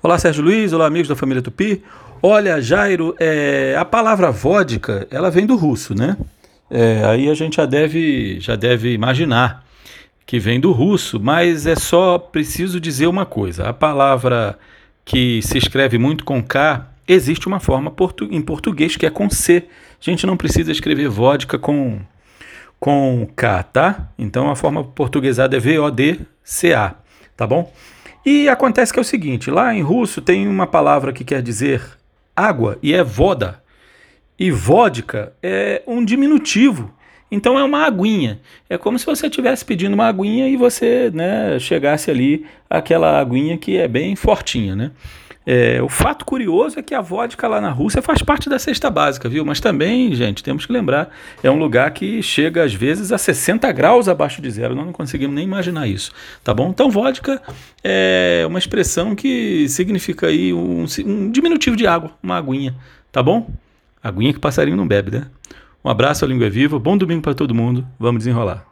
Olá, Sérgio Luiz. Olá, amigos da família Tupi. Olha, Jairo, é, a palavra vodka, ela vem do russo, né? É, aí a gente já deve, já deve imaginar que vem do russo, mas é só preciso dizer uma coisa. A palavra que se escreve muito com K, existe uma forma portu em português que é com C. A gente não precisa escrever vodka com, com K, tá? Então a forma portuguesada é V-O-D-C-A, tá bom? E acontece que é o seguinte: lá em russo tem uma palavra que quer dizer água e é voda. E vodka é um diminutivo. Então é uma aguinha. É como se você estivesse pedindo uma aguinha e você né, chegasse ali aquela aguinha que é bem fortinha, né? É, o fato curioso é que a vodka lá na Rússia faz parte da cesta básica, viu? Mas também, gente, temos que lembrar, é um lugar que chega às vezes a 60 graus abaixo de zero. Nós não conseguimos nem imaginar isso, tá bom? Então, vodka é uma expressão que significa aí um, um diminutivo de água, uma aguinha, tá bom? Aguinha que passarinho não bebe, né? Um abraço, a língua é viva, bom domingo para todo mundo, vamos desenrolar.